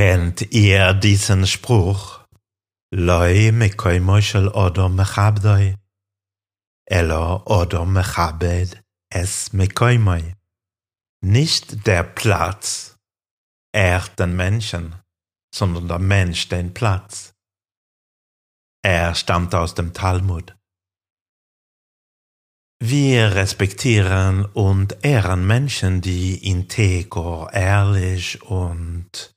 Kennt ihr diesen Spruch? Loi mekoimo shel odom mechabdoi. Elo odom mechabed es mekoimoi. Nicht der Platz ehrt den Menschen, sondern der Mensch den Platz. Er stammt aus dem Talmud. Wir respektieren und ehren Menschen, die integer, ehrlich und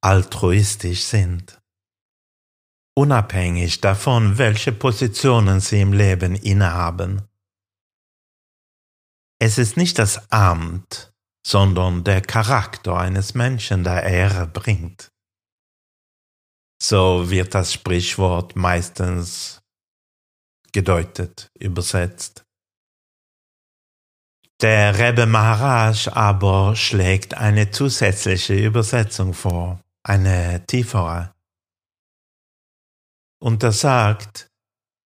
altruistisch sind. Unabhängig davon, welche Positionen sie im Leben innehaben. Es ist nicht das Amt, sondern der Charakter eines Menschen, der Ehre bringt. So wird das Sprichwort meistens gedeutet, übersetzt. Der Rebbe Maharaj aber schlägt eine zusätzliche Übersetzung vor eine tiefere. Und er sagt,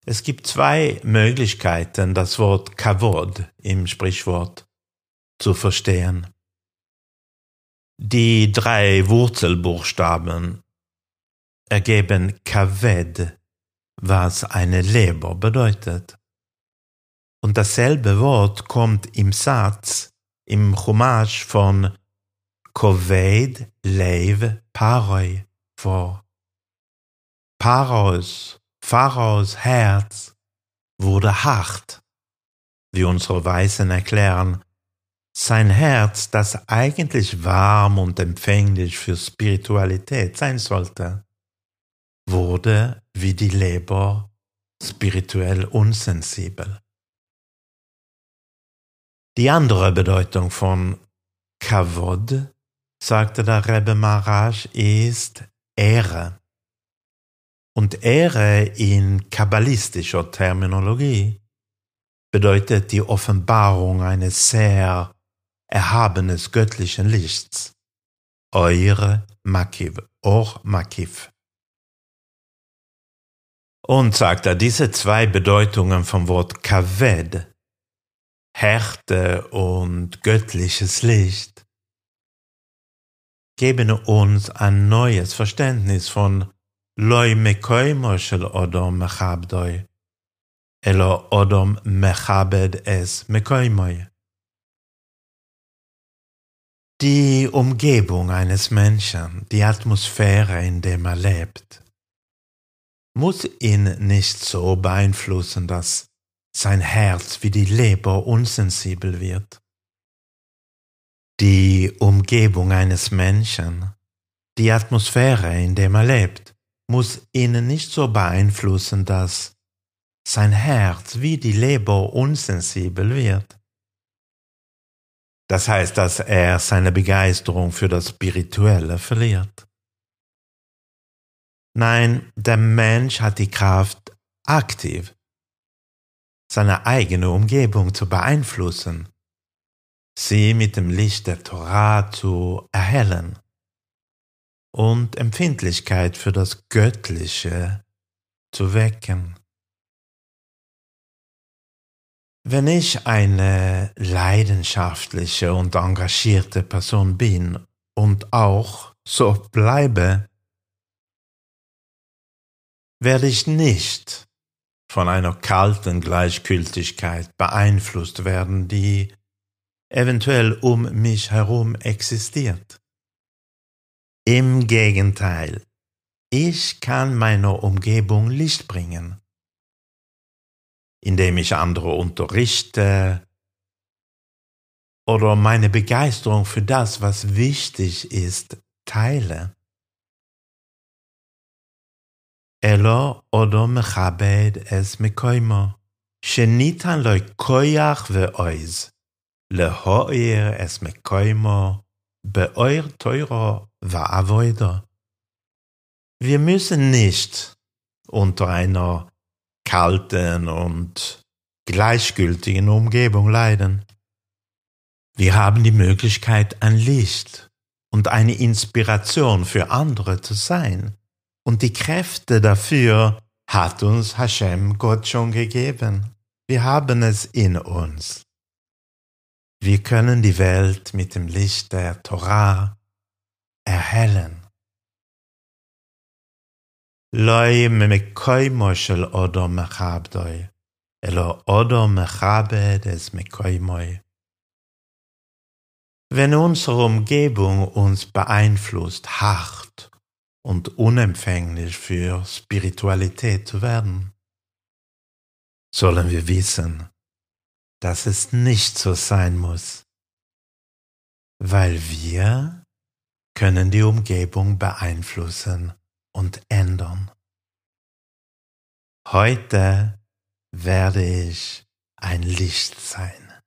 es gibt zwei Möglichkeiten, das Wort Kavod im Sprichwort zu verstehen. Die drei Wurzelbuchstaben ergeben Kaved, was eine Leber bedeutet. Und dasselbe Wort kommt im Satz im Chumash von Koved Leiv Paroi vor. Paros, Pharaos Herz wurde hart, wie unsere Weisen erklären, sein Herz, das eigentlich warm und empfänglich für Spiritualität sein sollte, wurde wie die Leber spirituell unsensibel. Die andere Bedeutung von Kavod sagte der Rebbe Maharaj, ist Ehre. Und Ehre in kabbalistischer Terminologie bedeutet die Offenbarung eines sehr erhabenes göttlichen Lichts. Eure Makiv, Or Makiv. Und sagt er, diese zwei Bedeutungen vom Wort Kaved, Härte und göttliches Licht, geben uns ein neues Verständnis von Loi mekoimo shel Odom mechabdoi, elo Odom mechabed es mekoimoi. Die Umgebung eines Menschen, die Atmosphäre, in der er lebt, muss ihn nicht so beeinflussen, dass sein Herz wie die Leber unsensibel wird. Die Umgebung eines Menschen, die Atmosphäre, in der er lebt, muss ihn nicht so beeinflussen, dass sein Herz wie die Leber unsensibel wird. Das heißt, dass er seine Begeisterung für das Spirituelle verliert. Nein, der Mensch hat die Kraft, aktiv seine eigene Umgebung zu beeinflussen sie mit dem Licht der Torah zu erhellen und Empfindlichkeit für das Göttliche zu wecken. Wenn ich eine leidenschaftliche und engagierte Person bin und auch so bleibe, werde ich nicht von einer kalten Gleichgültigkeit beeinflusst werden, die eventuell um mich herum existiert. Im Gegenteil, ich kann meiner Umgebung Licht bringen, indem ich andere unterrichte oder meine Begeisterung für das, was wichtig ist, teile. אלו עודו מכבד es מקוימו, שניתן לו כויח ועוז. להאיר es מקוימו Beur teurer Waavoider. Wir müssen nicht unter einer kalten und gleichgültigen Umgebung leiden. Wir haben die Möglichkeit, ein Licht und eine Inspiration für andere zu sein. Und die Kräfte dafür hat uns Hashem Gott schon gegeben. Wir haben es in uns. Wir können die Welt mit dem Licht der Torah erhellen. Wenn unsere Umgebung uns beeinflusst, hart und unempfänglich für Spiritualität zu werden, sollen wir wissen, dass es nicht so sein muss, weil wir können die Umgebung beeinflussen und ändern. Heute werde ich ein Licht sein.